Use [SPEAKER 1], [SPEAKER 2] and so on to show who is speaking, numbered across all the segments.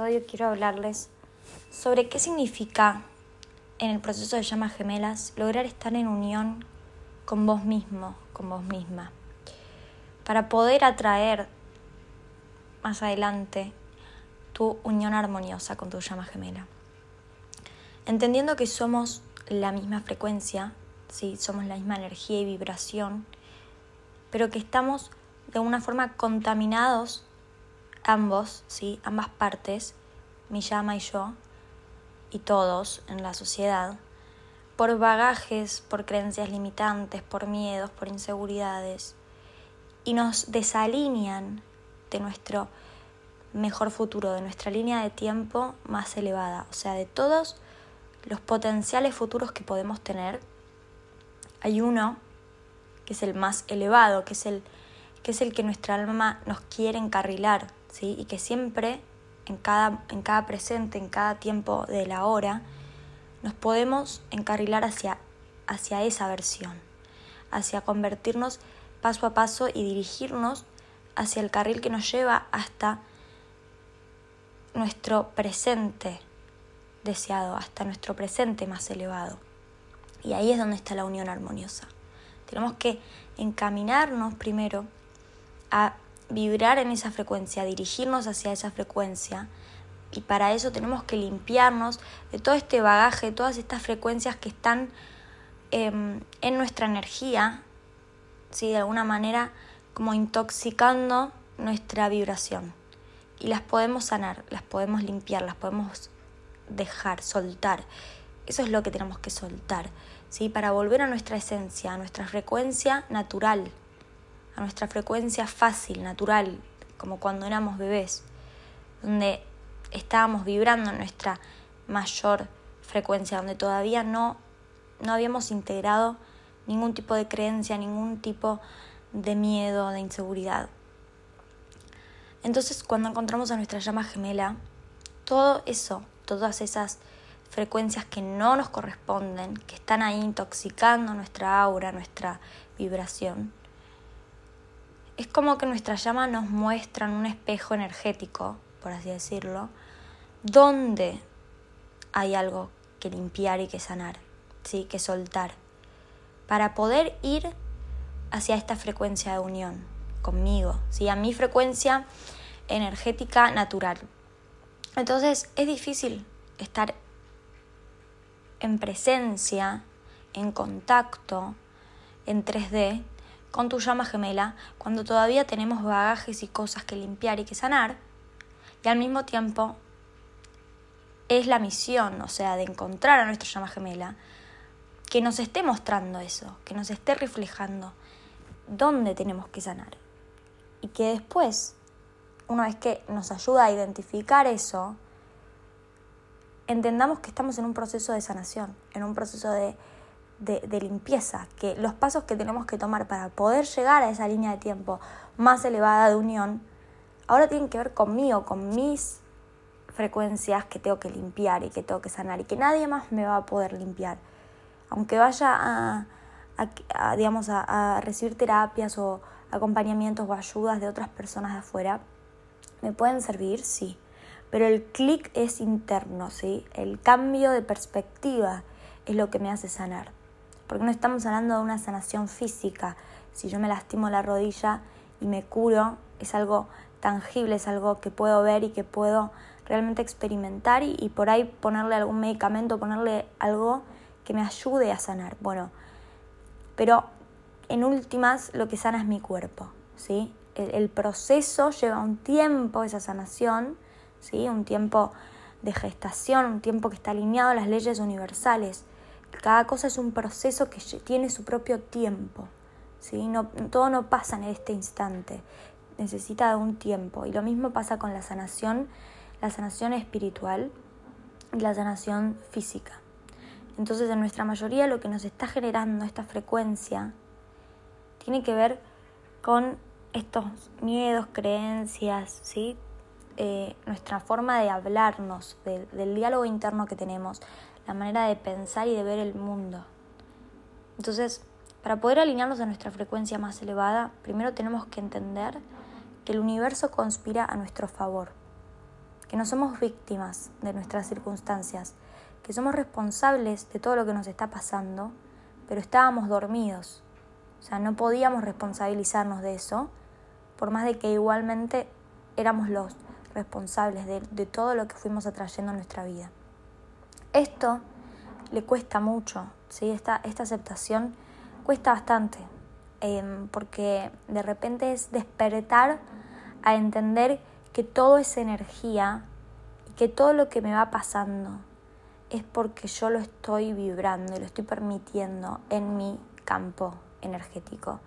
[SPEAKER 1] episodio quiero hablarles sobre qué significa en el proceso de llamas gemelas lograr estar en unión con vos mismo, con vos misma, para poder atraer más adelante tu unión armoniosa con tu llama gemela. Entendiendo que somos la misma frecuencia, ¿sí? somos la misma energía y vibración, pero que estamos de una forma contaminados ambos, ¿sí? ambas partes, mi llama y yo, y todos en la sociedad, por bagajes, por creencias limitantes, por miedos, por inseguridades, y nos desalinean de nuestro mejor futuro, de nuestra línea de tiempo más elevada, o sea, de todos los potenciales futuros que podemos tener, hay uno que es el más elevado, que es el que, es el que nuestra alma nos quiere encarrilar, ¿sí? y que siempre, en cada, en cada presente, en cada tiempo de la hora, nos podemos encarrilar hacia, hacia esa versión, hacia convertirnos paso a paso y dirigirnos hacia el carril que nos lleva hasta nuestro presente deseado, hasta nuestro presente más elevado. Y ahí es donde está la unión armoniosa. Tenemos que encaminarnos primero a vibrar en esa frecuencia, dirigirnos hacia esa frecuencia. Y para eso tenemos que limpiarnos de todo este bagaje, de todas estas frecuencias que están em, en nuestra energía, ¿sí? de alguna manera como intoxicando nuestra vibración. Y las podemos sanar, las podemos limpiar, las podemos dejar, soltar. Eso es lo que tenemos que soltar, ¿sí? para volver a nuestra esencia, a nuestra frecuencia natural nuestra frecuencia fácil, natural, como cuando éramos bebés, donde estábamos vibrando en nuestra mayor frecuencia, donde todavía no, no habíamos integrado ningún tipo de creencia, ningún tipo de miedo, de inseguridad. Entonces, cuando encontramos a nuestra llama gemela, todo eso, todas esas frecuencias que no nos corresponden, que están ahí intoxicando nuestra aura, nuestra vibración, es como que nuestra llama nos muestra en un espejo energético, por así decirlo, donde hay algo que limpiar y que sanar, ¿sí? que soltar, para poder ir hacia esta frecuencia de unión conmigo, ¿sí? a mi frecuencia energética natural. Entonces es difícil estar en presencia, en contacto, en 3D, con tu llama gemela cuando todavía tenemos bagajes y cosas que limpiar y que sanar. Y al mismo tiempo es la misión, o sea, de encontrar a nuestra llama gemela, que nos esté mostrando eso, que nos esté reflejando dónde tenemos que sanar. Y que después, una vez que nos ayuda a identificar eso, entendamos que estamos en un proceso de sanación, en un proceso de de, limpieza, que los pasos que tenemos que tomar para poder llegar a esa línea de tiempo más elevada de unión, ahora tienen que ver conmigo, con mis frecuencias que tengo que limpiar y que tengo que sanar y que nadie más me va a poder limpiar. Aunque vaya a, a, digamos, a, recibir terapias o acompañamientos o ayudas de otras personas de afuera, me pueden servir, sí. Pero el clic es interno, ¿sí? El cambio de perspectiva es lo que me hace sanar porque no estamos hablando de una sanación física. Si yo me lastimo la rodilla y me curo, es algo tangible, es algo que puedo ver y que puedo realmente experimentar y, por ahí ponerle algún medicamento, ponerle algo que me ayude a sanar. Bueno, pero en últimas lo que sana es mi cuerpo, ¿sí? El, el proceso lleva un tiempo, esa sanación, ¿sí? Un tiempo de gestación, un tiempo que está alineado a las leyes universales. Cada cosa es un proceso que tiene su propio tiempo. ¿sí? No, todo no pasa en este instante, necesita de un tiempo. Y lo mismo pasa con la sanación, la sanación espiritual y la sanación física. Entonces, en nuestra mayoría lo que nos está generando esta frecuencia tiene que ver con estos miedos, creencias, ¿sí? Eh, nuestra forma de hablarnos, del diálogo interno que tenemos, la manera de pensar y de ver el mundo. Entonces, para poder alinearnos a nuestra frecuencia más elevada, primero tenemos que entender que el universo conspira a nuestro favor. que no somos víctimas de nuestras circunstancias, que somos responsables de todo lo que nos está pasando, pero estábamos dormidos. O sea, no podíamos responsabilizarnos de eso, por más de que igualmente éramos los responsables de, de todo lo que fuimos atrayendo en nuestra vida. Esto le cuesta mucho, ¿sí? esta, esta aceptación cuesta bastante, em, porque de repente es despertar a entender que todo es energía y que todo lo que me va pasando es porque yo lo estoy vibrando y lo estoy permitiendo en mi campo energético.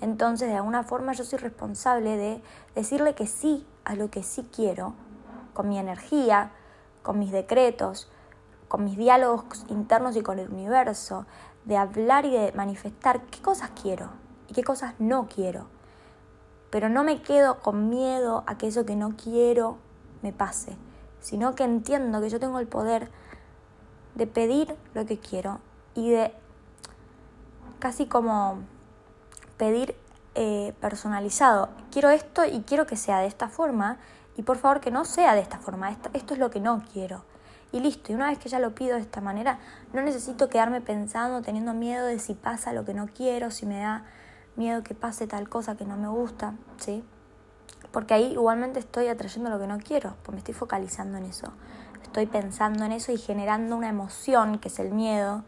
[SPEAKER 1] Entonces, de alguna forma yo soy responsable de decirle que sí a lo que sí quiero, con mi energía, con mis decretos, con mis diálogos internos y con el universo, de hablar y de manifestar qué cosas quiero y qué cosas no quiero. Pero no me quedo con miedo a que eso que no quiero me pase, sino que entiendo que yo tengo el poder de pedir lo que quiero y de casi como pedir eh, personalizado. Quiero esto y quiero que sea de esta forma y por favor que no sea de esta forma. esto es lo que no quiero y listo. Y una vez que ya lo pido de esta manera, no necesito quedarme pensando, teniendo miedo de si pasa lo que no quiero, si me da miedo que pase tal cosa que no me gusta, ¿sí? Porque ahí igualmente estoy atrayendo lo que no quiero, porque me estoy focalizando en eso. Estoy pensando en eso y generando una emoción, que es el miedo,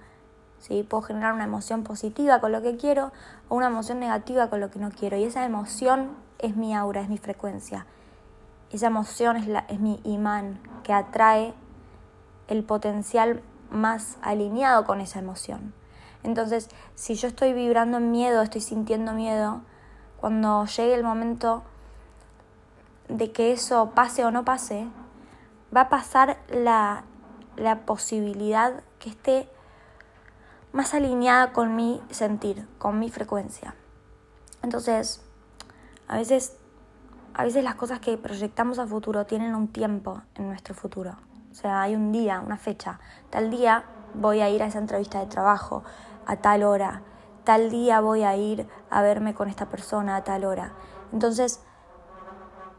[SPEAKER 1] ¿sí? Puedo generar una emoción positiva con lo que quiero o una emoción negativa con lo que no quiero. Y esa emoción es mi aura, es mi frecuencia. Esa emoción es, la, es mi imán que atrae el potencial más alineado con esa emoción. Entonces, si yo estoy vibrando en miedo, estoy sintiendo miedo, cuando llegue el momento de que eso pase o no pase, va a pasar la, la posibilidad que esté más alineada con mi sentir, con mi frecuencia. Entonces, a veces, a veces las cosas que proyectamos a futuro tienen un tiempo en nuestro futuro. O sea, hay un día, una fecha. Tal día voy a ir a esa entrevista de trabajo a tal hora. Tal día voy a ir a verme con esta persona a tal hora. Entonces,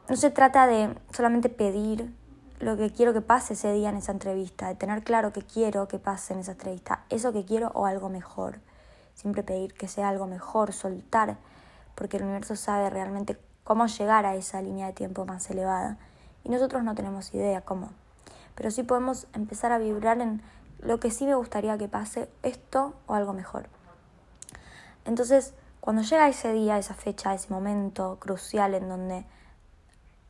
[SPEAKER 1] no se trata de solamente pedir lo que quiero que pase ese día en esa entrevista, de tener claro que quiero que pase en esa entrevista, eso que quiero o algo mejor. Siempre pedir que sea algo mejor, soltar, porque el universo sabe realmente cómo llegar a esa línea de tiempo más elevada y nosotros no tenemos idea cómo pero sí podemos empezar a vibrar en lo que sí me gustaría que pase, esto o algo mejor. Entonces, cuando llega ese día, esa fecha, ese momento crucial en donde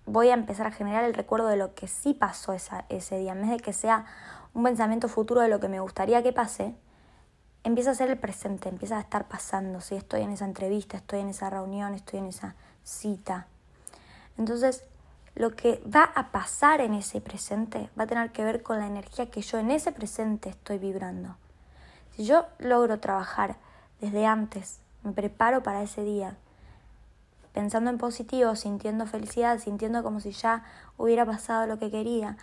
[SPEAKER 1] voy a empezar a generar el recuerdo de lo que sí pasó esa, ese día, en vez de que sea un pensamiento futuro de lo que me gustaría que pase, empieza a ser el presente, empieza a estar pasando, si estoy en esa entrevista, estoy en esa reunión, estoy en esa cita. Entonces, lo que va a pasar en ese presente va a tener que ver con la energía que yo en ese presente estoy vibrando. Si yo logro trabajar desde antes, me preparo para ese día, pensando en positivo, sintiendo felicidad, sintiendo como si ya hubiera pasado lo que quería,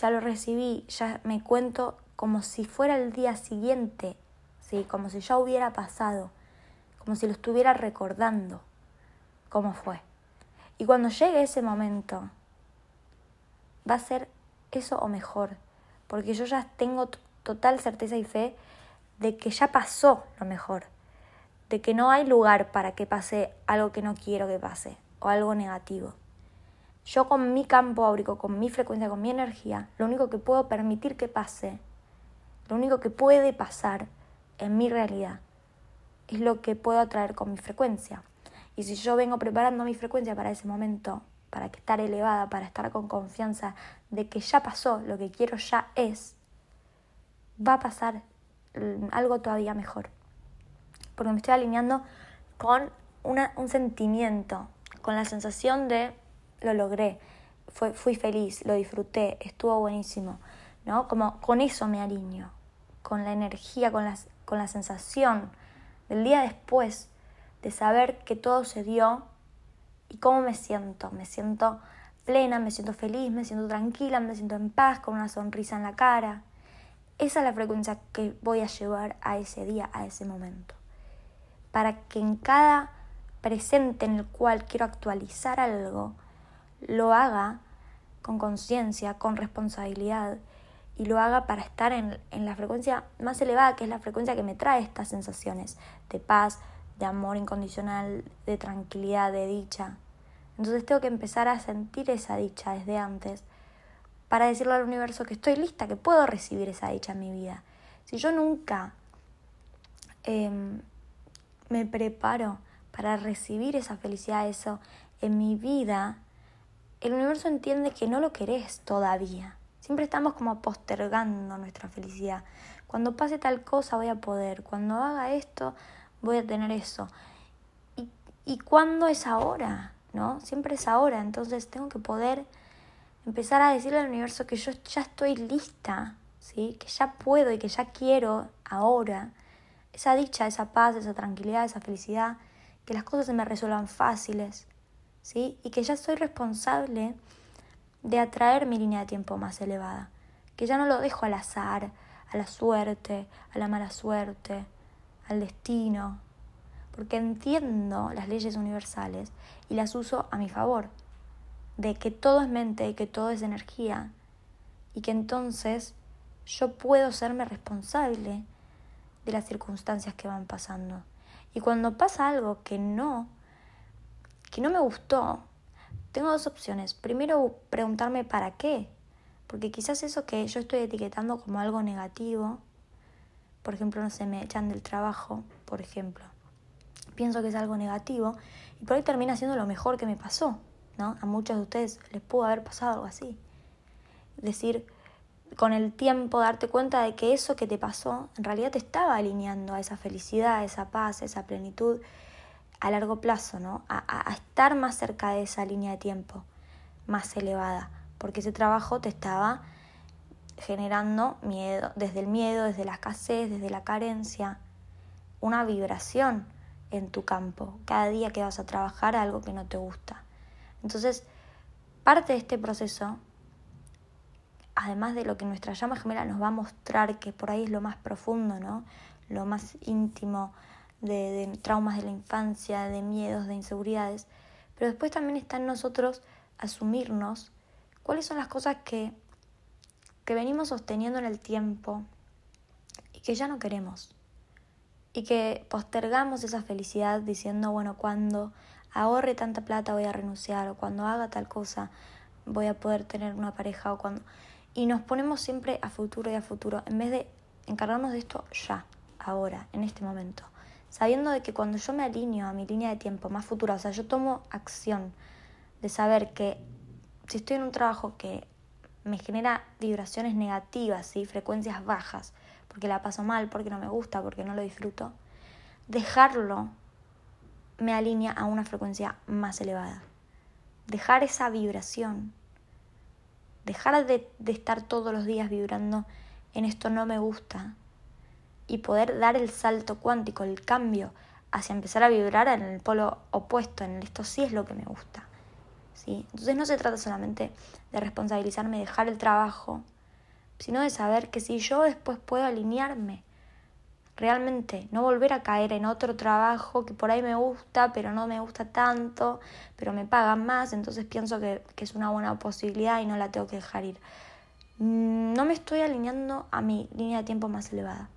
[SPEAKER 1] ya lo recibí, ya me cuento como si fuera el día siguiente, ¿sí? como si ya hubiera pasado, como si lo estuviera recordando cómo fue. Y cuando llegue ese momento, va a ser eso o mejor, porque yo ya tengo total certeza y fe de que ya pasó lo mejor, de que no hay lugar para que pase algo que no quiero que pase o algo negativo. Yo con mi campo áurico, con mi frecuencia, con mi energía, lo único que puedo permitir que pase, lo único que puede pasar en mi realidad, es lo que puedo atraer con mi frecuencia. Y si yo vengo preparando mi frecuencia para ese momento, para estar elevada, para estar con confianza de que ya pasó, lo que quiero ya es, va a pasar mm, algo todavía mejor. Porque me estoy alineando con una, un sentimiento, con la sensación de lo logré, fui feliz, lo disfruté, estuvo buenísimo, ¿no? Como con eso me alineo, con la energía, con, las, con la sensación del día después de saber que todo se dio y cómo me siento. Me siento plena, me siento feliz, me siento tranquila, me siento en paz, con una sonrisa en la cara. Esa es la frecuencia que voy a llevar a ese día, a ese momento. Para que en cada presente en el cual quiero actualizar algo, lo haga con conciencia, con responsabilidad y lo haga para estar en, en, la frecuencia más elevada, que es la frecuencia que me trae estas sensaciones de paz, de amor incondicional, de tranquilidad, de dicha. Entonces tengo que empezar a sentir esa dicha desde antes para decirle al universo que estoy lista, que puedo recibir esa dicha en mi vida. Si yo nunca em, me preparo para recibir esa felicidad, eso en mi vida, el universo entiende que no lo querés todavía. Siempre estamos como postergando nuestra felicidad. Cuando pase tal cosa voy a poder, cuando haga esto voy a tener eso. ¿Y, y cuándo es ahora? ¿No? Siempre es ahora, entonces tengo que poder empezar a decirle al universo que yo ya estoy lista, ¿sí? que ya puedo y que ya quiero ahora esa dicha, esa paz, esa tranquilidad, esa felicidad, que las cosas se me resuelvan fáciles, ¿sí? y que ya soy responsable de atraer mi línea de tiempo más elevada, que ya no lo dejo al azar, a la suerte, a la mala suerte, al destino, porque entiendo las leyes universales y las uso a mi favor de que todo es mente y que todo es energía y que entonces yo puedo serme responsable de las circunstancias que van pasando. Y cuando pasa algo que no, que no me gustó, tengo dos opciones. Primero, preguntarme para qué. Porque quizás eso que yo estoy etiquetando como algo negativo, por ejemplo, no se me echan del trabajo, por ejemplo. Pienso que es algo negativo y por ahí termina siendo lo mejor que me pasó. ¿no? A muchos de ustedes les pudo haber pasado algo así. Decir, con el tiempo darte cuenta de que eso que te pasó en realidad te estaba alineando a esa felicidad, a esa paz, a esa plenitud a largo plazo, ¿no? A, estar más cerca de esa línea de tiempo más elevada, porque ese trabajo te estaba generando miedo, desde el miedo, desde la escasez, desde la carencia, una vibración en tu campo, cada día que vas a trabajar algo que no te gusta. Entonces, parte de este proceso, además de lo que nuestra llama gemela nos va a mostrar, que por ahí es lo más profundo, ¿no? Lo más íntimo de, de traumas de la infancia, de miedos, de inseguridades, pero después también está en nosotros asumirnos cuáles son las cosas que, que venimos sosteniendo en el tiempo y que ya no queremos. Y que postergamos esa felicidad diciendo, bueno, cuando ahorre tanta plata voy a renunciar o cuando haga tal cosa voy a poder tener una pareja o cuando... Y nos ponemos siempre a futuro y a futuro en vez de encargarnos de esto ya, ahora, en este momento. Sabiendo de que cuando yo me alineo a mi línea de tiempo más futura, o sea, yo tomo acción de saber que si estoy en un trabajo que me genera vibraciones negativas, ¿sí? frecuencias bajas, porque la paso mal, porque no me gusta, porque no lo disfruto, dejarlo me alinea a una frecuencia más elevada. Dejar esa vibración, dejar de, estar todos los días vibrando en esto no me gusta y poder dar el salto cuántico, el cambio hacia empezar a vibrar en el polo opuesto, en esto sí es lo que me gusta. Entonces no se trata solamente de responsabilizarme, de dejar el trabajo, sino de saber que si yo después puedo alinearme realmente no volver a caer en otro trabajo que por ahí me gusta, pero no me gusta tanto, pero me pagan más, entonces pienso que, que es una buena posibilidad y no la tengo que dejar ir. Mm, no me estoy alineando a mi línea de tiempo más elevada,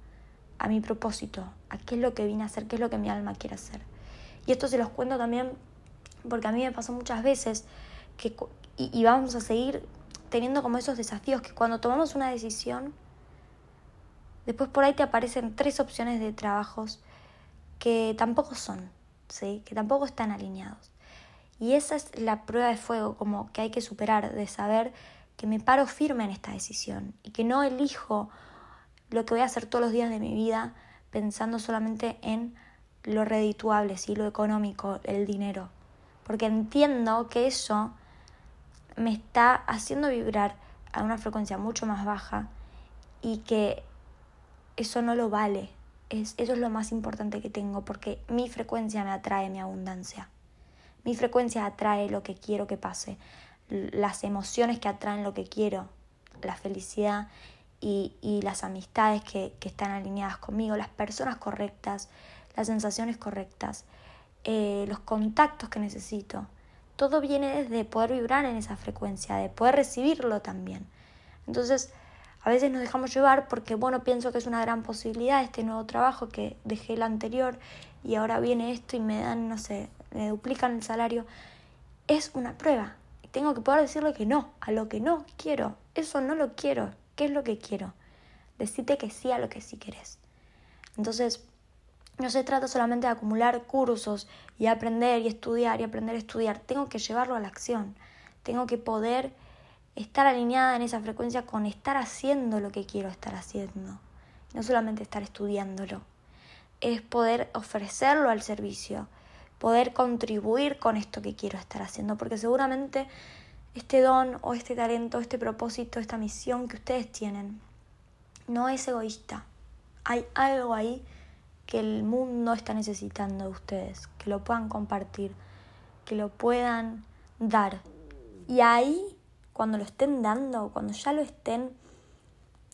[SPEAKER 1] a mi propósito, a qué es lo que vine a hacer, qué es lo que mi alma quiere hacer. Y esto se los cuento también porque a mí me pasó muchas veces que, y, vamos a seguir teniendo como esos desafíos que cuando tomamos una decisión, Después por ahí te aparecen tres opciones de trabajos que tampoco son, ¿sí? que tampoco están alineados. Y esa es la prueba de fuego como que hay que superar, de saber que me paro firme en esta decisión y que no elijo lo que voy a hacer todos los días de mi vida pensando solamente en lo redituable, ¿sí? lo económico, el dinero. Porque entiendo que eso me está haciendo vibrar a una frecuencia mucho más baja y que eso no lo vale. Es, eso es lo más importante que tengo porque mi frecuencia me atrae mi abundancia. Mi frecuencia atrae lo que quiero que pase, las emociones que atraen lo que quiero, la felicidad y, y las amistades que, que, están alineadas conmigo, las personas correctas, las sensaciones correctas, eh, los contactos que necesito. todo viene desde poder vibrar en esa frecuencia, de poder recibirlo también. Entonces, a veces nos dejamos llevar porque, bueno, pienso que es una gran posibilidad este nuevo trabajo que dejé el anterior y ahora viene esto y me dan, no sé, me duplican el salario. Es una prueba. Tengo que poder decirle que no, a lo que no quiero. Eso no lo quiero. ¿Qué es lo que quiero? Decite que sí a lo que sí querés. Entonces, no se trata solamente de acumular cursos y aprender y estudiar y aprender a estudiar. Tengo que llevarlo a la acción. Tengo que poder estar alineada en esa frecuencia con estar haciendo lo que quiero estar haciendo. No solamente estar estudiándolo. Es poder ofrecerlo al servicio, poder contribuir con esto que quiero estar haciendo, porque seguramente este don o este talento, este propósito, esta misión que ustedes tienen, no es egoísta. Hay algo ahí que el mundo está necesitando de ustedes, que lo puedan compartir, que lo puedan dar. Y ahí, cuando lo estén dando, cuando ya lo estén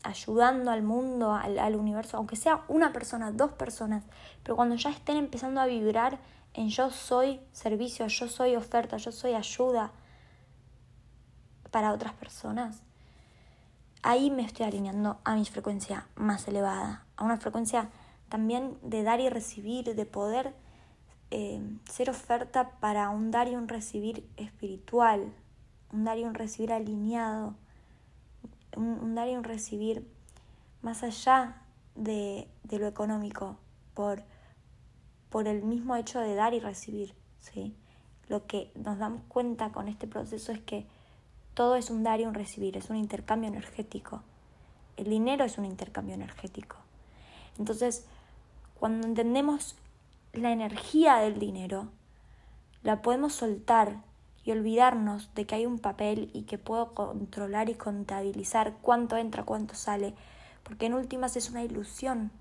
[SPEAKER 1] ayudando al mundo, al, universo, aunque sea una persona, dos personas, pero cuando ya estén empezando a vibrar en yo soy servicio, yo soy oferta, yo soy ayuda para otras personas, ahí me estoy alineando a mi frecuencia más elevada, a una frecuencia también de dar y recibir, de poder eh, ser oferta para un dar y un recibir espiritual, un dar y un recibir alineado, un, dar y un recibir más allá de, de lo económico, por, por el mismo hecho de dar y recibir. ¿sí? Lo que nos damos cuenta con este proceso es que todo es un dar y un recibir, es un intercambio energético. El dinero es un intercambio energético. Entonces, cuando entendemos la energía del dinero, la podemos soltar y olvidarnos de que hay un papel y que puedo controlar y contabilizar cuánto entra, cuánto sale, porque en últimas es una ilusión.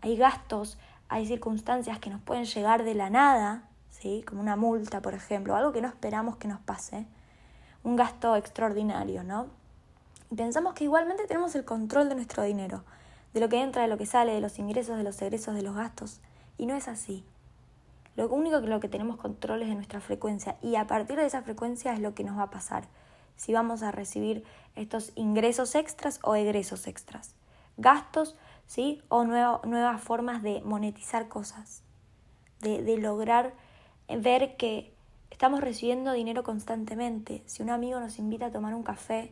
[SPEAKER 1] Hay gastos, hay circunstancias que nos pueden llegar de la nada, ¿sí? como una multa, por ejemplo, algo que no esperamos que nos pase, un gasto extraordinario, ¿no? Y pensamos que igualmente tenemos el control de nuestro dinero de lo que entra, de lo que sale, de los ingresos, de los egresos, de los gastos. Y no es así. Lo único que lo que tenemos control es de nuestra frecuencia y a partir de esa frecuencia es lo que nos va a pasar. Si vamos a recibir estos ingresos extras o egresos extras. Gastos, ¿sí? O nuevas formas de monetizar cosas. De, de lograr ver que estamos recibiendo dinero constantemente. Si un amigo nos invita a tomar un café,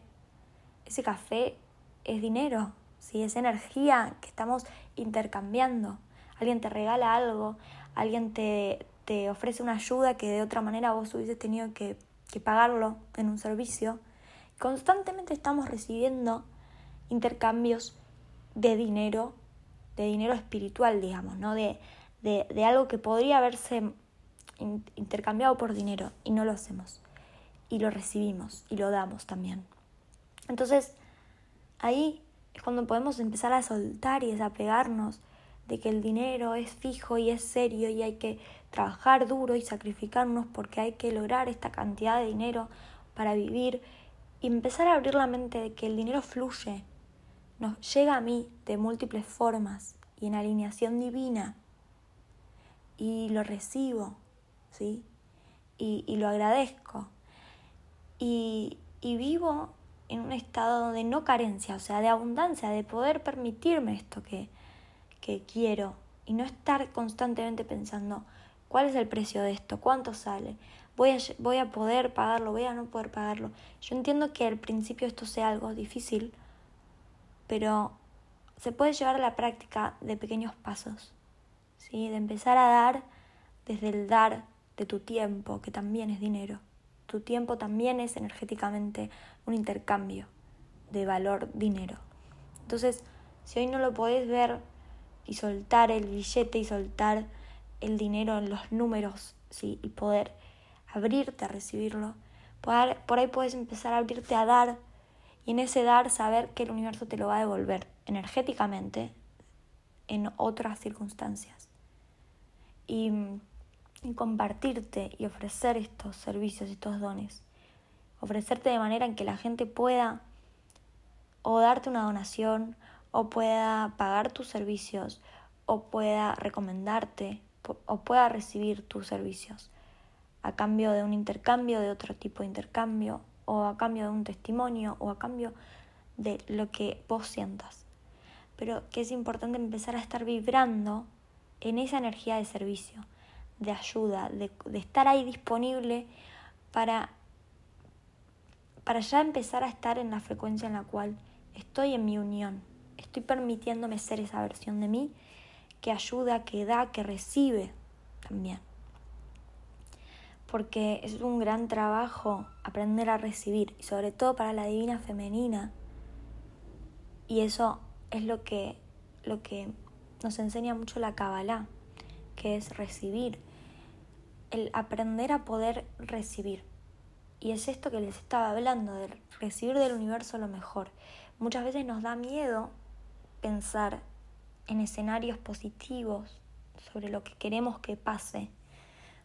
[SPEAKER 1] ese café es dinero, ¿sí? es energía que estamos intercambiando. Alguien te regala algo, alguien te, te ofrece una ayuda que de otra manera vos hubieses tenido que, que pagarlo en un servicio. Constantemente estamos recibiendo intercambios de dinero, de dinero espiritual, digamos, ¿no? de, de, de algo que podría haberse intercambiado por dinero y no lo hacemos. Y lo recibimos y lo damos también. Entonces, ahí es cuando podemos empezar a soltar y desapegarnos de que el dinero es fijo y es serio y hay que trabajar duro y sacrificarnos porque hay que lograr esta cantidad de dinero para vivir y empezar a abrir la mente de que el dinero fluye, nos llega a mí de múltiples formas y en alineación divina y lo recibo, ¿sí? Y, y lo agradezco y, y vivo en un estado de no carencia, o sea, de abundancia, de poder permitirme esto que, que quiero y no estar constantemente pensando cuál es el precio de esto, cuánto sale, voy a, voy a poder pagarlo, voy a no poder pagarlo. Yo entiendo que al principio esto sea algo difícil, pero se puede llevar a la práctica de pequeños pasos, ¿sí? de empezar a dar desde el dar de tu tiempo, que también es dinero. Tu tiempo también es energéticamente un intercambio de valor dinero. Entonces, si hoy no lo podés ver y soltar el billete y soltar el dinero en los números, ¿sí? y poder abrirte a recibirlo, por ahí puedes empezar a abrirte a dar y en ese dar saber que el universo te lo va a devolver energéticamente en otras circunstancias. Y y compartirte y ofrecer estos servicios, estos dones. Ofrecerte de manera en que la gente pueda o darte una donación, o pueda pagar tus servicios, o pueda recomendarte, o pueda recibir tus servicios. a cambio de un intercambio, de otro tipo de intercambio, o a cambio de un testimonio, o a cambio de lo que vos sientas. Pero que es importante empezar a estar vibrando en esa energía de servicio, de ayuda, de, de estar ahí disponible para, para ya empezar a estar en la frecuencia en la cual estoy en mi unión, estoy permitiéndome ser esa versión de mí que ayuda, que da, que recibe también. Porque es un gran trabajo aprender a recibir, y sobre todo para la divina femenina. Y eso es lo que, lo que nos enseña mucho la Kabbalah, que es recibir, el aprender a poder recibir. Y es esto que les estaba hablando, de recibir del universo lo mejor. Muchas veces nos da miedo pensar en escenarios positivos sobre lo que queremos que pase,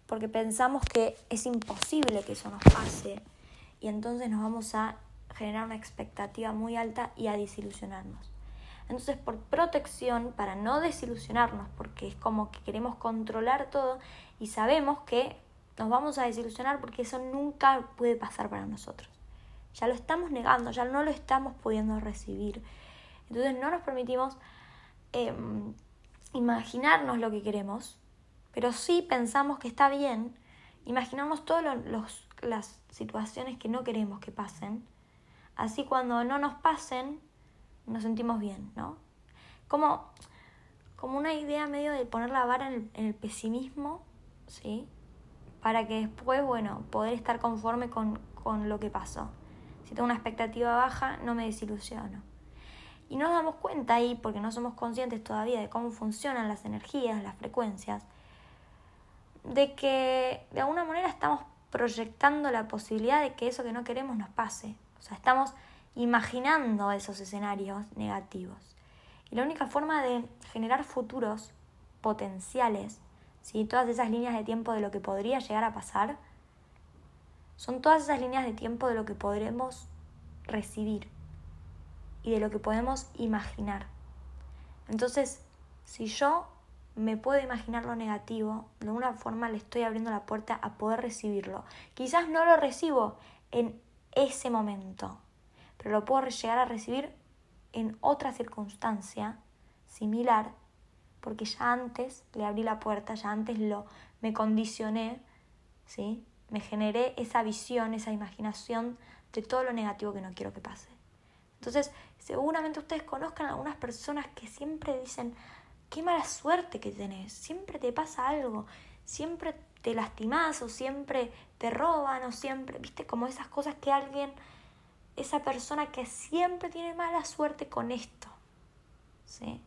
[SPEAKER 1] porque pensamos que es imposible que eso nos pase y entonces nos vamos a generar una expectativa muy alta y a desilusionarnos. Entonces, por protección, para no desilusionarnos, porque es como que queremos controlar todo y sabemos que nos vamos a desilusionar porque eso nunca puede pasar para nosotros. Ya lo estamos negando, ya no lo estamos pudiendo recibir. Entonces no nos permitimos em, imaginarnos lo que queremos, pero sí pensamos que está bien imaginamos todas las situaciones que no queremos que pasen. Así cuando no nos pasen, nos sentimos bien, ¿no? Como, como una idea medio de poner la vara en el, pesimismo, ¿sí? Para que después, bueno, poder estar conforme con, con lo que pasó. Si tengo una expectativa baja, no me desilusiono. Y no nos damos cuenta ahí, porque no somos conscientes todavía de cómo funcionan las energías, las frecuencias, de que de alguna manera estamos proyectando la posibilidad de que eso que no queremos nos pase. O sea, estamos imaginando esos escenarios negativos. Y la única forma de generar futuros potenciales, ¿sí? todas esas líneas de tiempo de lo que podría llegar a pasar, son todas esas líneas de tiempo de lo que podremos recibir y de lo que podemos imaginar. Entonces, si yo me puedo imaginar lo negativo, de alguna forma le estoy abriendo la puerta a poder recibirlo. Quizás no lo recibo en ese momento, pero lo puedo llegar a recibir en otra circunstancia similar, porque ya antes le abrí la puerta, ya antes lo me condicioné, ¿sí? Me generé esa visión, esa imaginación de todo lo negativo que no quiero que pase. Entonces, seguramente ustedes conozcan a algunas personas que siempre dicen, qué mala suerte que tenés, siempre te pasa algo, siempre te lastimas o siempre te roban o siempre, viste, como esas cosas que alguien esa persona que siempre tiene mala suerte con esto. ¿sí?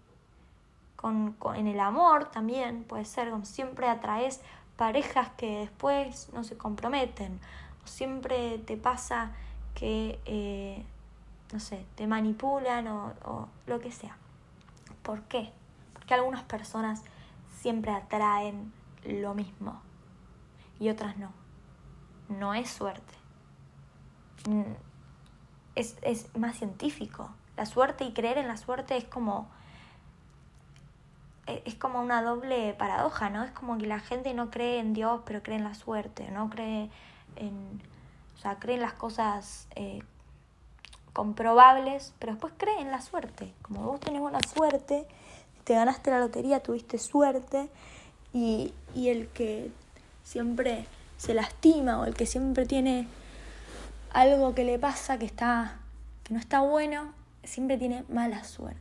[SPEAKER 1] Con, en el amor también puede ser, siempre atraes parejas que después no se comprometen, o siempre te pasa que, eh, no sé, te manipulan o, o lo que sea. ¿Por qué? Porque algunas personas siempre atraen lo mismo y otras no. No es suerte es, es más científico. La suerte y creer en la suerte es como e, es como una doble paradoja, ¿no? Es como que la gente no cree en Dios, pero cree en la suerte, no cree en, o sea, cree en las cosas eh, comprobables, pero después cree en la suerte. Como vos tenés buena suerte, te ganaste la lotería, tuviste suerte, y, y el que siempre se lastima o el que siempre tiene algo que le pasa que, está, que no está bueno, siempre tiene mala suerte.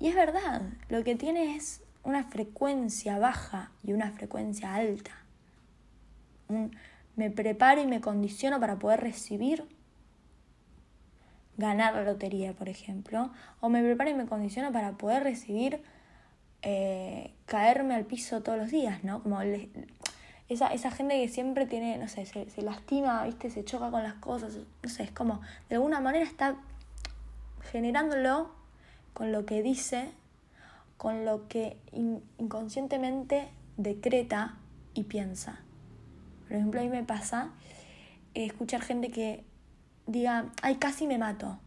[SPEAKER 1] Y es verdad, lo que tiene es una frecuencia baja y una frecuencia alta. me preparo y me condiciono para poder recibir, ganar la lotería, por ejemplo, o me preparo y me condiciono para poder recibir eh, caerme al piso todos los días, ¿no? Como esa, esa gente que siempre tiene, no sé, se, lastima, ¿viste? Se choca con las cosas, no sé, es como, de alguna manera está generándolo con lo que dice, con lo que inconscientemente decreta y piensa. Por ejemplo, a mí me pasa eh, escuchar gente que diga, ay, casi me mato,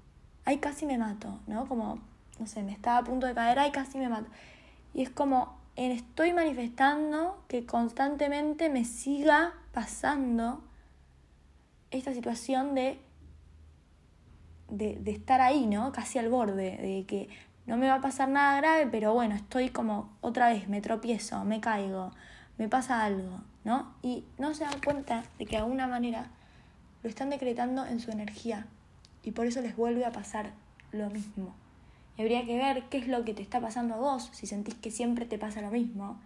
[SPEAKER 1] ay, casi me mato, ¿no? Como, no sé, me estaba a punto de caer, ay, casi me mato. Y es como, estoy manifestando que constantemente me siga pasando esta situación de, de, de, estar ahí, ¿no? Casi al borde, de que no me va a pasar nada grave, pero bueno, estoy como otra vez, me tropiezo, me caigo, me pasa algo, ¿no? Y no se dan cuenta de que de alguna manera lo están decretando en su energía y por eso les vuelve a pasar lo mismo. Habría que ver qué es lo que te está pasando a vos, si sentís que siempre te pasa lo mismo,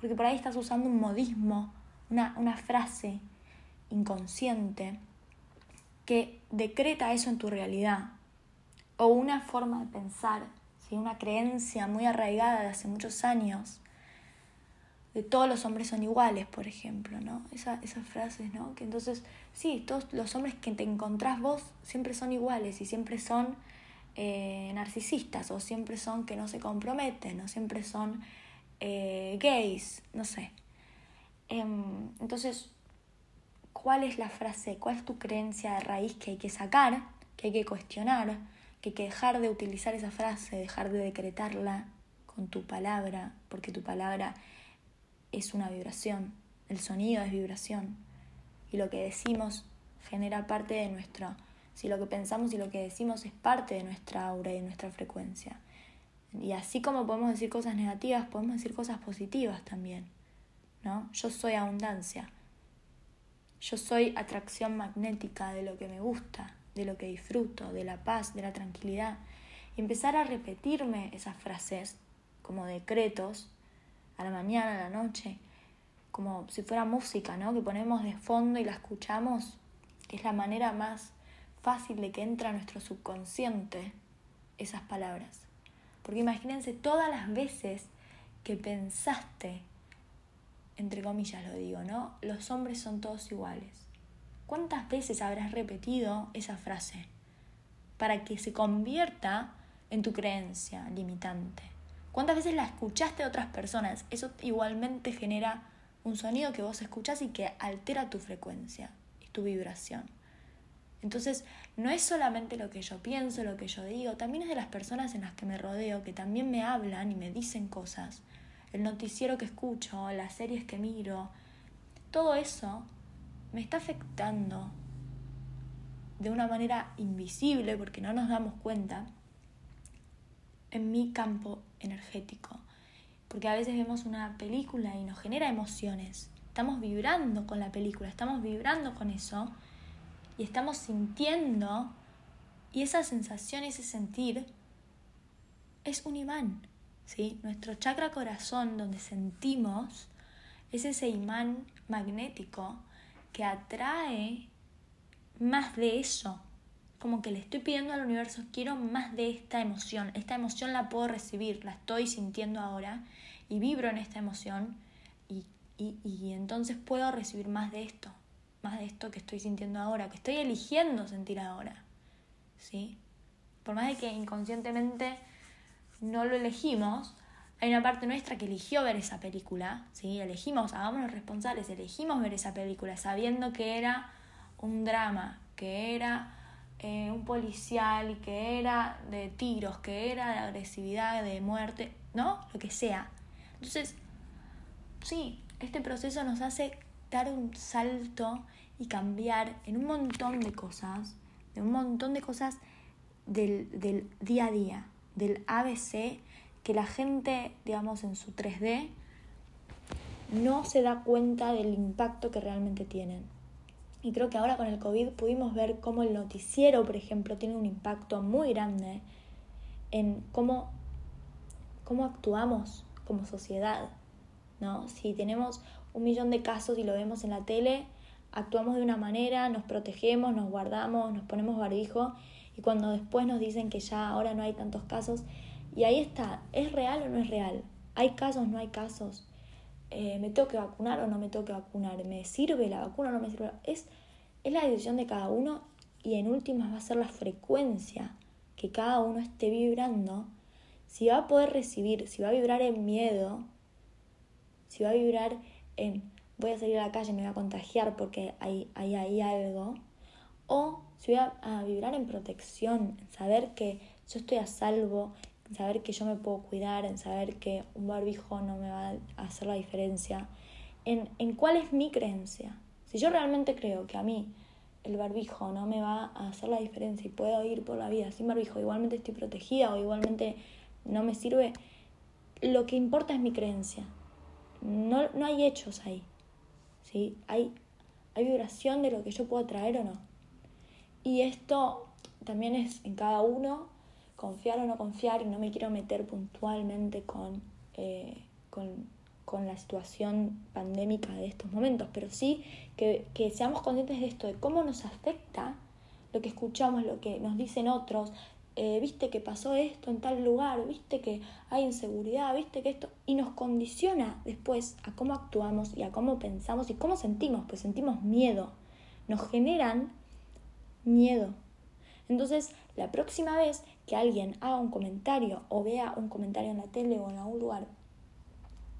[SPEAKER 1] porque por ahí estás usando un modismo, una, una frase inconsciente que decreta eso en tu realidad, o una forma de pensar, ¿sí? una creencia muy arraigada de hace muchos años, de todos los hombres son iguales, por ejemplo, ¿no? Esa, esas frases, ¿no? Que entonces, sí, todos los hombres que te encontrás vos siempre son iguales y siempre son eh, narcisistas o siempre son que no se comprometen o siempre son eh, gays, no sé. Em, entonces, ¿cuál es la frase, cuál es tu creencia de raíz que hay que sacar, que hay que cuestionar, que hay que dejar de utilizar esa frase, dejar de decretarla con tu palabra, porque tu palabra es una vibración, el sonido es vibración y lo que decimos genera parte de nuestro, si lo que pensamos y lo que decimos es parte de nuestra aura y de nuestra frecuencia. Y así como podemos decir cosas negativas, podemos decir cosas positivas también. ¿no? Yo soy abundancia. Yo soy atracción magnética de lo que me gusta, de lo que disfruto, de la paz, de la tranquilidad. Y empezar a repetirme esas frases como decretos a la mañana, a la noche, como si fuera música, ¿no? Que ponemos de fondo y la escuchamos, que es la manera más fácil de que entra a nuestro subconsciente esas palabras. Porque imagínense todas las veces que pensaste, entre comillas lo digo, ¿no? Los hombres son todos iguales. ¿Cuántas veces habrás repetido esa frase para que se convierta en tu creencia limitante? ¿Cuántas veces la escuchaste de otras personas? Eso igualmente genera un sonido que vos escuchás y que altera tu frecuencia y tu vibración. Entonces, no es solamente lo que yo pienso, lo que yo digo, también es de las personas en las que me rodeo, que también me hablan y me dicen cosas. El noticiero que escucho, las series que miro, todo eso me está afectando de una manera invisible porque no nos damos cuenta en mi campo energético. Porque a veces vemos una película y nos genera emociones. Estamos vibrando con la película, estamos vibrando con eso y estamos sintiendo y esa sensación, ese sentir es un imán. ¿sí? Nuestro chakra corazón, donde sentimos, es ese imán magnético que atrae más de eso como que le estoy pidiendo al universo, quiero más de esta emoción, esta emoción la puedo recibir, la estoy sintiendo ahora y vibro en esta emoción y, y, entonces puedo recibir más de esto, más de esto que estoy sintiendo ahora, que estoy eligiendo sentir ahora. ¿Sí? Por más de que inconscientemente no lo elegimos, hay una parte nuestra que eligió ver esa película, ¿sí? Elegimos, hagámonos responsables, elegimos ver esa película sabiendo que era un drama, que era eh, un policial que era de tiros, que era de agresividad, de muerte, ¿no? Lo que sea. Entonces, sí, este proceso nos hace dar un salto y cambiar en un montón de cosas, de un montón de cosas del, del día a día, del ABC, que la gente, digamos, en su 3D, no se da cuenta del impacto que realmente tienen. Y creo que ahora con el COVID pudimos ver cómo el noticiero, por ejemplo, tiene un impacto muy grande en cómo, cómo actuamos como sociedad. ¿no? Si tenemos un millón de casos y lo vemos en la tele, actuamos de una manera, nos protegemos, nos guardamos, nos ponemos barbijo y cuando después nos dicen que ya ahora no hay tantos casos, y ahí está, ¿es real o no es real? ¿Hay casos, no hay casos? Eh, me tengo que vacunar o no me tengo que vacunar, me sirve la vacuna o no me sirve. Es, es la decisión de cada uno y en últimas va a ser la frecuencia que cada uno esté vibrando. Si va a poder recibir, si va a vibrar en miedo, si va a vibrar en voy a salir a la calle, me voy a contagiar porque hay, hay, hay algo, o si va a vibrar en protección, en saber que yo estoy a salvo, en saber que yo me puedo cuidar, en saber que un barbijo no me va a hacer la diferencia, en, en cuál es mi creencia, Si yo realmente creo que a mí el barbijo no me va a hacer la diferencia y puedo ir por la vida sin barbijo, igualmente estoy protegida o igualmente no me sirve, lo que importa es mi creencia. No, no hay hechos ahí. ¿sí? Hay, hay vibración de lo que yo puedo traer o no. Y esto también es en cada uno confiar o no confiar y no me quiero meter puntualmente con, eh, con con la situación pandémica de estos momentos, pero sí que, seamos conscientes de esto, de cómo nos afecta lo que escuchamos, lo que nos dicen otros, eh, viste que pasó esto en tal lugar, viste que hay inseguridad, viste que esto, y nos condiciona después a cómo actuamos y a cómo pensamos y cómo sentimos, pues sentimos miedo, nos generan miedo. Entonces, la próxima vez que alguien haga un comentario o vea un comentario en la tele o en algún lugar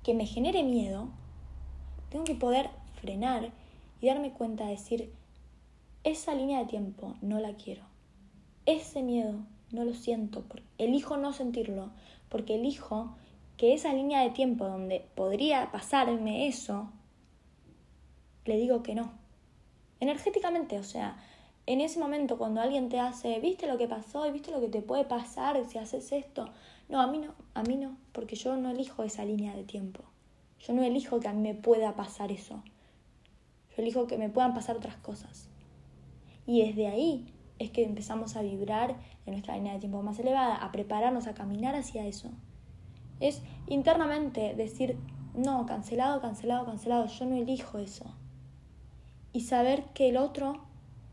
[SPEAKER 1] que me genere miedo, tengo que poder frenar y darme cuenta de decir, esa línea de tiempo no la quiero. Ese miedo no lo siento, elijo no sentirlo, porque elijo que esa línea de tiempo donde podría pasarme eso, le digo que no. Energéticamente, o sea, en ese momento cuando alguien te hace, viste lo que pasó y viste lo que te puede pasar si haces esto, no, a mí no, a mí no, porque yo no elijo esa línea de tiempo. Yo no elijo que a mí me pueda pasar eso. Yo elijo que me puedan pasar otras cosas. Y desde ahí es que empezamos a vibrar en nuestra línea de tiempo más elevada, a prepararnos a caminar hacia eso. Es internamente decir, no, cancelado, cancelado, cancelado, yo no elijo eso. Y saber que el otro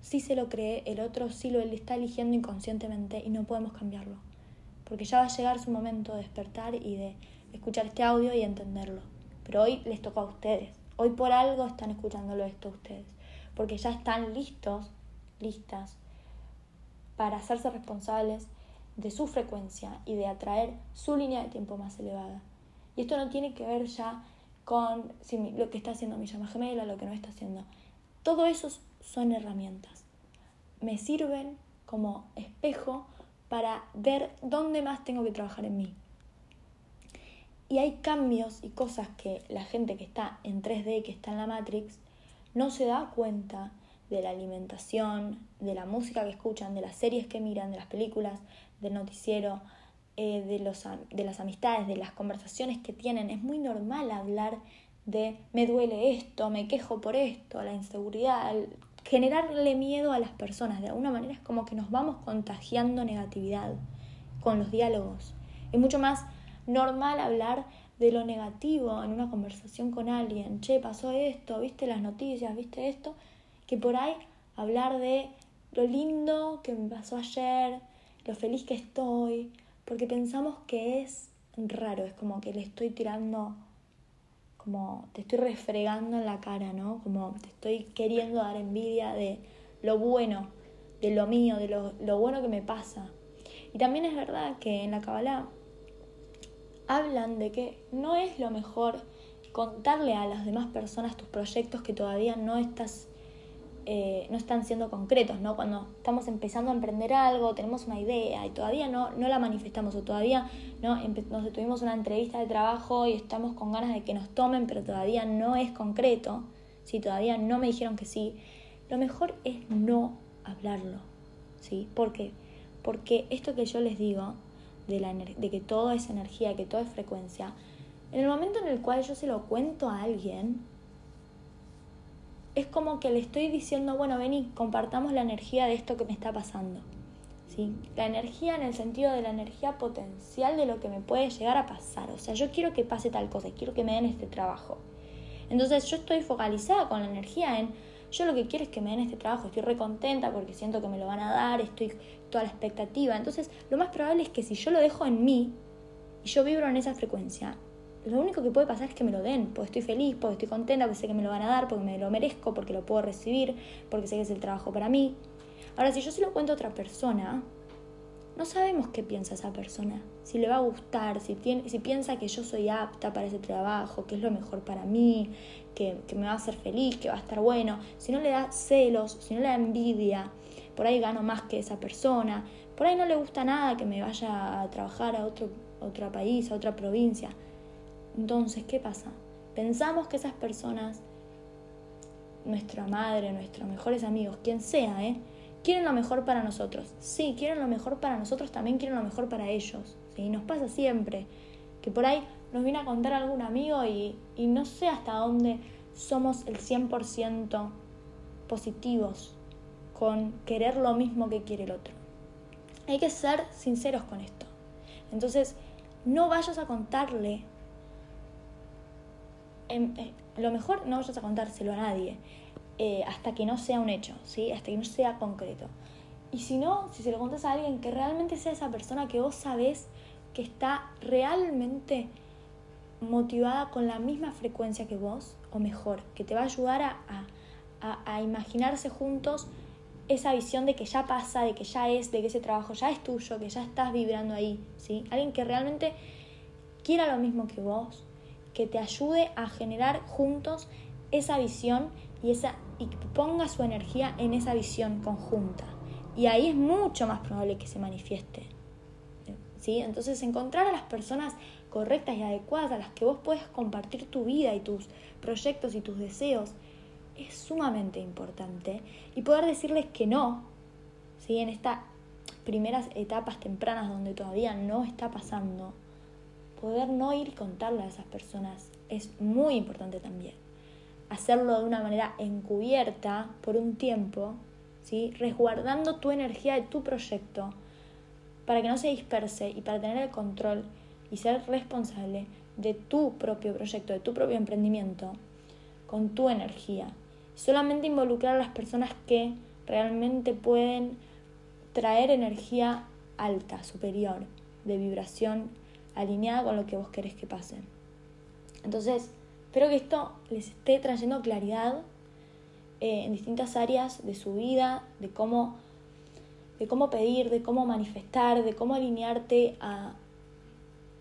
[SPEAKER 1] sí se lo cree, el otro sí lo está eligiendo inconscientemente y no podemos cambiarlo porque ya va a llegar su momento de despertar y de escuchar este audio y entenderlo. Pero hoy les toca a ustedes. Hoy por algo están escuchándolo esto ustedes, porque ya están listos, listas, para hacerse responsables de su frecuencia y de atraer su línea de tiempo más elevada. Y esto no tiene que ver ya con lo que está haciendo mi llama gemela, lo que no está haciendo. Todo eso son herramientas. Me sirven como espejo para ver dónde más tengo que trabajar en mí. Y hay cambios y cosas que la gente que está en 3D, que está en la Matrix, no se da cuenta de la alimentación, de la música que escuchan, de las series que miran, de las películas, del noticiero, eh, de, los, de las amistades, de las conversaciones que tienen. Es muy normal hablar de me duele esto, me quejo por esto, la inseguridad, generarle miedo a las personas. De alguna manera es como que nos vamos contagiando negatividad con los diálogos. Es mucho más normal hablar de lo negativo en una conversación con alguien. Che, pasó esto, viste las noticias, viste esto. Que por ahí hablar de lo lindo que me pasó ayer, lo feliz que estoy. Porque pensamos que es raro, es como que le estoy tirando como te estoy refregando en la cara, ¿no? Como te estoy queriendo dar envidia de lo bueno, de lo mío, de lo, bueno que me pasa. Y también es verdad que en la Kabbalah hablan de que no es lo mejor contarle a las demás personas tus proyectos que todavía no estás eh, no están siendo concretos, ¿no? Cuando estamos empezando a emprender algo, tenemos una idea y todavía no, no la manifestamos o todavía no nos tuvimos una entrevista de trabajo y estamos con ganas de que nos tomen, pero todavía no es concreto, si todavía no me dijeron que sí, lo mejor es no hablarlo, ¿sí? ¿Por qué? Porque esto que yo les digo, de, la, de que todo es energía, que todo es frecuencia, en el momento en el cual yo se lo cuento a alguien, es como que le estoy diciendo, bueno, vení, compartamos la energía de esto que me está pasando. ¿Sí? La energía en el sentido de la energía potencial de lo que me puede llegar a pasar. O sea, yo quiero que pase tal cosa, quiero que me den este trabajo. Entonces yo estoy focalizada con la energía en, yo lo que quiero es que me den este trabajo, estoy recontenta porque siento que me lo van a dar, estoy toda la expectativa. Entonces lo más probable es que si yo lo dejo en mí y yo vibro en esa frecuencia, lo único que puede pasar es que me lo den, porque estoy feliz, porque estoy contenta, porque sé que me lo van a dar, porque me lo merezco, porque lo puedo recibir, porque sé que es el trabajo para mí. Ahora, si yo se lo cuento a otra persona, no sabemos qué piensa esa persona, si le va a gustar, si, tiene, si piensa que yo soy apta para ese trabajo, que es lo mejor para mí, que, que me va a hacer feliz, que va a estar bueno, si no le da celos, si no le da envidia, por ahí gano más que esa persona, por ahí no le gusta nada que me vaya a trabajar a otro, a otro país, a otra provincia. Entonces, ¿qué pasa? Pensamos que esas personas nuestra madre, nuestros mejores amigos, quien sea, ¿eh? quieren lo mejor para nosotros. Sí, quieren lo mejor para nosotros, también quieren lo mejor para ellos. ¿sí? Nos pasa siempre que por ahí nos viene a contar algún amigo y, y no sé hasta dónde somos el 100% positivos con querer lo mismo que quiere el otro. Hay que ser sinceros con esto. Entonces, no vayas a contarle, eh, lo mejor no vayas a contárselo a nadie eh, hasta que no sea un hecho, ¿sí? hasta que no sea concreto. Y si no, si se lo contas a alguien que realmente sea esa persona que vos sabés que está realmente motivada con la misma frecuencia que vos, o mejor, que te va a ayudar a, a, a imaginarse juntos esa visión de que ya pasa, de que ya es, de que ese trabajo ya es tuyo, que ya estás vibrando ahí, ¿sí? Alguien que realmente quiera lo mismo que vos, que te ayude a generar juntos esa visión y, esa, y ponga su energía en esa visión conjunta. Y ahí es mucho más probable que se manifieste. ¿sí? Entonces encontrar a las personas correctas y adecuadas a las que vos puedes compartir tu vida y tus proyectos y tus deseos es sumamente importante y poder decirles que no, ¿sí? en estas primeras etapas tempranas donde todavía no está pasando, poder no ir y contarle a esas personas es muy importante también. Hacerlo de una manera encubierta por un tiempo, ¿sí? resguardando tu energía de tu proyecto para que no se disperse y para tener el control y ser responsable de tu propio proyecto, de tu propio emprendimiento, con tu energía solamente involucrar a las personas que realmente pueden traer energía alta, superior, de vibración alineada con lo que vos querés que pase. Entonces, espero que esto les esté trayendo claridad eh, en distintas áreas de su vida, de cómo, de cómo pedir, de cómo manifestar, de cómo alinearte a,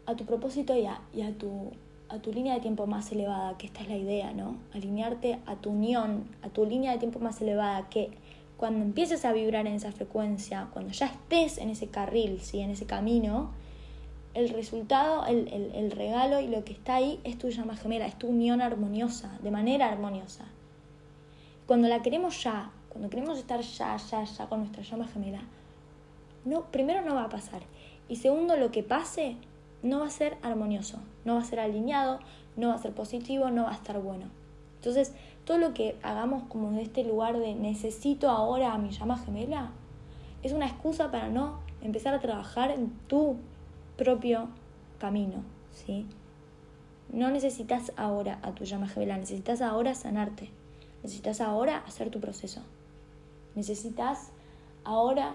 [SPEAKER 1] a tu propósito y a tu a tu línea de tiempo más elevada, que esta es la idea, ¿no? Alinearte a tu unión, a tu línea de tiempo más elevada, que cuando empieces a vibrar en esa frecuencia, cuando ya estés en ese carril, ¿sí? en ese camino, el resultado, el, regalo y lo que está ahí es tu llama gemela, es tu unión armoniosa, de manera armoniosa. Cuando la queremos ya, cuando queremos estar ya, ya, ya con nuestra llama gemela, no, primero no va a pasar. Y segundo, lo que pase no va a ser armonioso, no va a ser alineado, no va a ser positivo, no va a estar bueno. Entonces, todo lo que hagamos como de este lugar de necesito ahora a mi llama gemela, es una excusa para no empezar a trabajar en tu propio camino, ¿sí? No necesitas ahora a tu llama gemela, necesitas ahora sanarte, necesitas ahora hacer tu proceso, necesitas ahora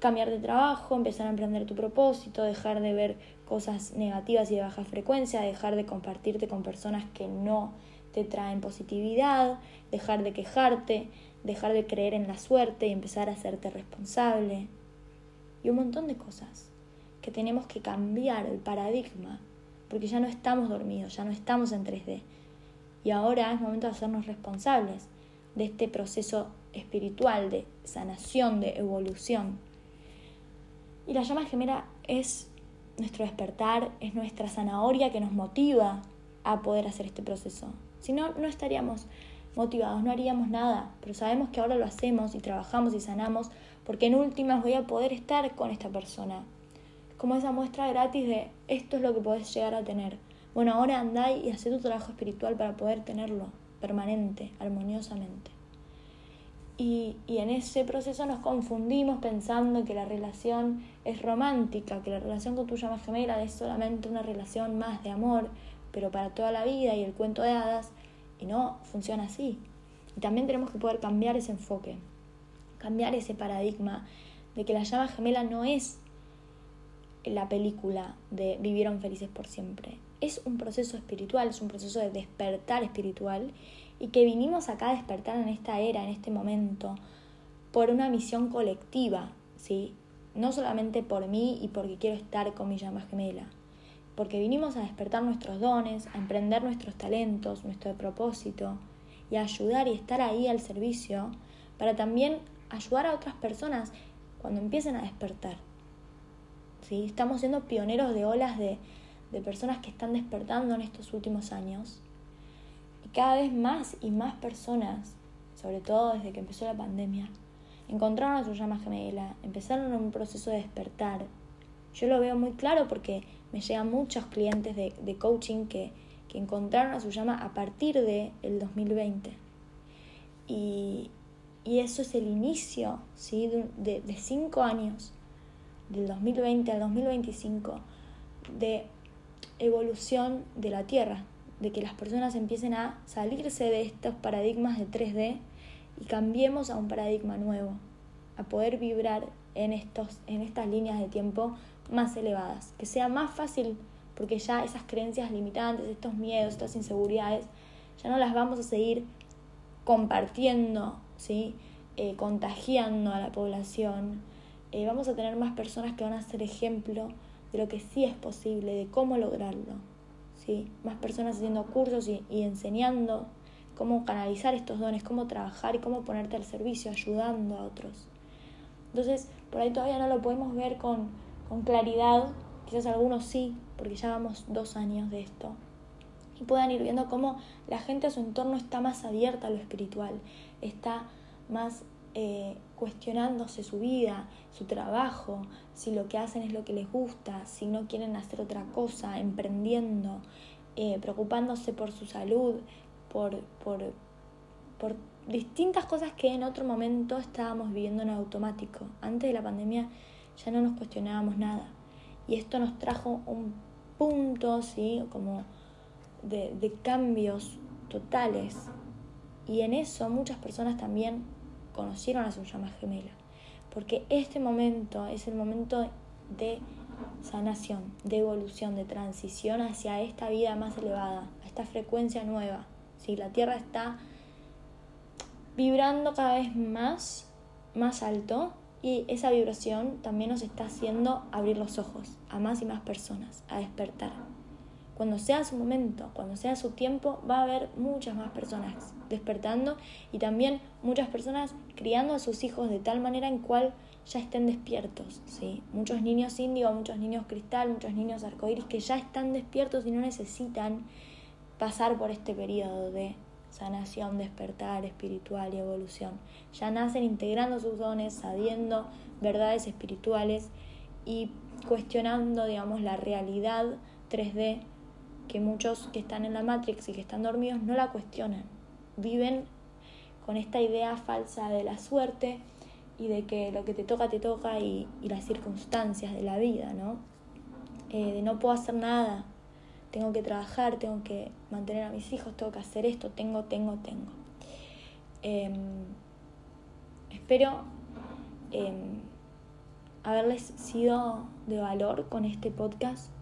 [SPEAKER 1] cambiar de trabajo, empezar a emprender tu propósito, dejar de ver cosas negativas y de baja frecuencia, dejar de compartirte con personas que no te traen positividad, dejar de quejarte, dejar de creer en la suerte y empezar a hacerte responsable. Y un montón de cosas que tenemos que cambiar el paradigma, porque ya no estamos dormidos, ya no estamos en 3D. Y ahora es momento de hacernos responsables de este proceso espiritual de sanación, de evolución. Y la llama gemela es nuestro despertar, es nuestra zanahoria que nos motiva a poder hacer este proceso. Si no, no estaríamos motivados, no haríamos nada, pero sabemos que ahora lo hacemos y trabajamos y sanamos porque en últimas voy a poder estar con esta persona. Como esa muestra gratis de esto es lo que podés llegar a tener. Bueno, ahora andá y haz tu trabajo espiritual para poder tenerlo permanente, armoniosamente. Y, en ese proceso nos confundimos pensando que la relación es romántica, que la relación con tu llama gemela es solamente una relación más de amor, pero para toda la vida y el cuento de hadas, y no funciona así. Y también tenemos que poder cambiar ese enfoque, cambiar ese paradigma de que la llama gemela no es la película de vivieron felices por siempre. Es un proceso espiritual, es un proceso de despertar espiritual y que vinimos acá a despertar en esta era, en este momento, por una misión colectiva, ¿sí? No solamente por mí y porque quiero estar con mi llama gemela, porque vinimos a despertar nuestros dones, a emprender nuestros talentos, nuestro propósito y a ayudar y estar ahí al servicio para también ayudar a otras personas cuando empiecen a despertar. Estamos siendo pioneros de olas de, de personas que están despertando en estos últimos años cada vez más y más personas, sobre todo desde que empezó la pandemia, encontraron a su llama gemela, empezaron un proceso de despertar. Yo lo veo muy claro porque me llegan muchos clientes de, coaching que, encontraron a su llama a partir del el 2020. Y, eso es el inicio ¿sí? de, de cinco años, del 2020 al 2025, de evolución de la Tierra, de que las personas empiecen a salirse de estos paradigmas de 3D y cambiemos a un paradigma nuevo, a poder vibrar en, estos, en estas líneas de tiempo más elevadas, que sea más fácil, porque ya esas creencias limitantes, estos miedos, estas inseguridades, ya no las vamos a seguir compartiendo, ¿sí? Eh, contagiando a la población. Eh, vamos a tener más personas que van a ser ejemplo de lo que sí es posible, de cómo lograrlo. ¿sí? Más personas haciendo cursos y, enseñando cómo canalizar estos dones, cómo trabajar y cómo ponerte al servicio, ayudando a otros. Entonces, por ahí todavía no lo podemos ver con, con claridad, quizás algunos sí, porque ya vamos dos años de esto. Y puedan ir viendo cómo la gente a su entorno está más abierta a lo espiritual, está más eh, cuestionándose su vida, su trabajo, si lo que hacen es lo que les gusta, si no quieren hacer otra cosa, emprendiendo, eh, preocupándose por su salud, por, por, por distintas cosas que en otro momento estábamos viviendo en automático. Antes de la pandemia ya no nos cuestionábamos nada. Y esto nos trajo un punto, ¿sí? Como de, de cambios totales. Y en eso muchas personas también conocieron a su llama gemela. Porque este momento es el momento de sanación, de evolución, de transición hacia esta vida más elevada, a esta frecuencia nueva. si La Tierra está vibrando cada vez más, más alto y esa vibración también nos está haciendo abrir los ojos a más y más personas, a despertar cuando sea su momento, cuando sea su tiempo, va a haber muchas más personas despertando y también muchas personas criando a sus hijos de tal manera en cual ya estén despiertos, ¿sí? Muchos niños índigo, muchos niños cristal, muchos niños arcoíris que ya están despiertos y no necesitan pasar por este periodo de sanación, despertar espiritual y evolución. Ya nacen integrando sus dones, sabiendo verdades espirituales y cuestionando, digamos, la realidad 3D que muchos que están en la Matrix y que están dormidos no la cuestionan. Viven con esta idea falsa de la suerte y de que lo que te toca, te toca y, las circunstancias de la vida, ¿no? Eh, de no puedo hacer nada, tengo que trabajar, tengo que mantener a mis hijos, tengo que hacer esto, tengo, tengo, tengo. Em, espero em, haberles sido de valor con este podcast.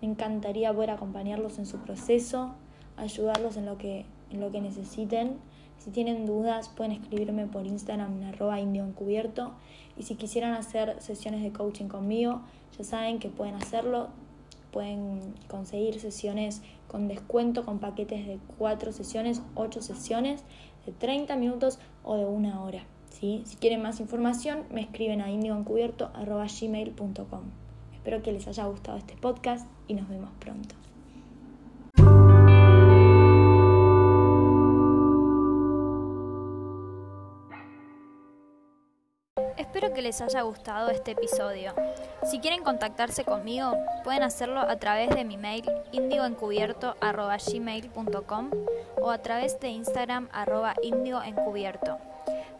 [SPEAKER 1] Me encantaría poder acompañarlos en su proceso, ayudarlos en lo que, en lo que necesiten. Si tienen dudas, pueden escribirme por Instagram en arroba indio encubierto. Y si quisieran hacer sesiones de coaching conmigo, ya saben que pueden hacerlo. Pueden conseguir sesiones con descuento, con paquetes de 4 sesiones, 8 sesiones, de 30 minutos o de una hora. Si quieren más información, me escriben a indioencubierto.gmail.com. Espero que les haya gustado este podcast y nos vemos pronto. Espero que les haya gustado este episodio. Si quieren contactarse conmigo, pueden hacerlo a través de mi mail indioencubierto.gmail.com o a través de Instagram arroba indioencubierto.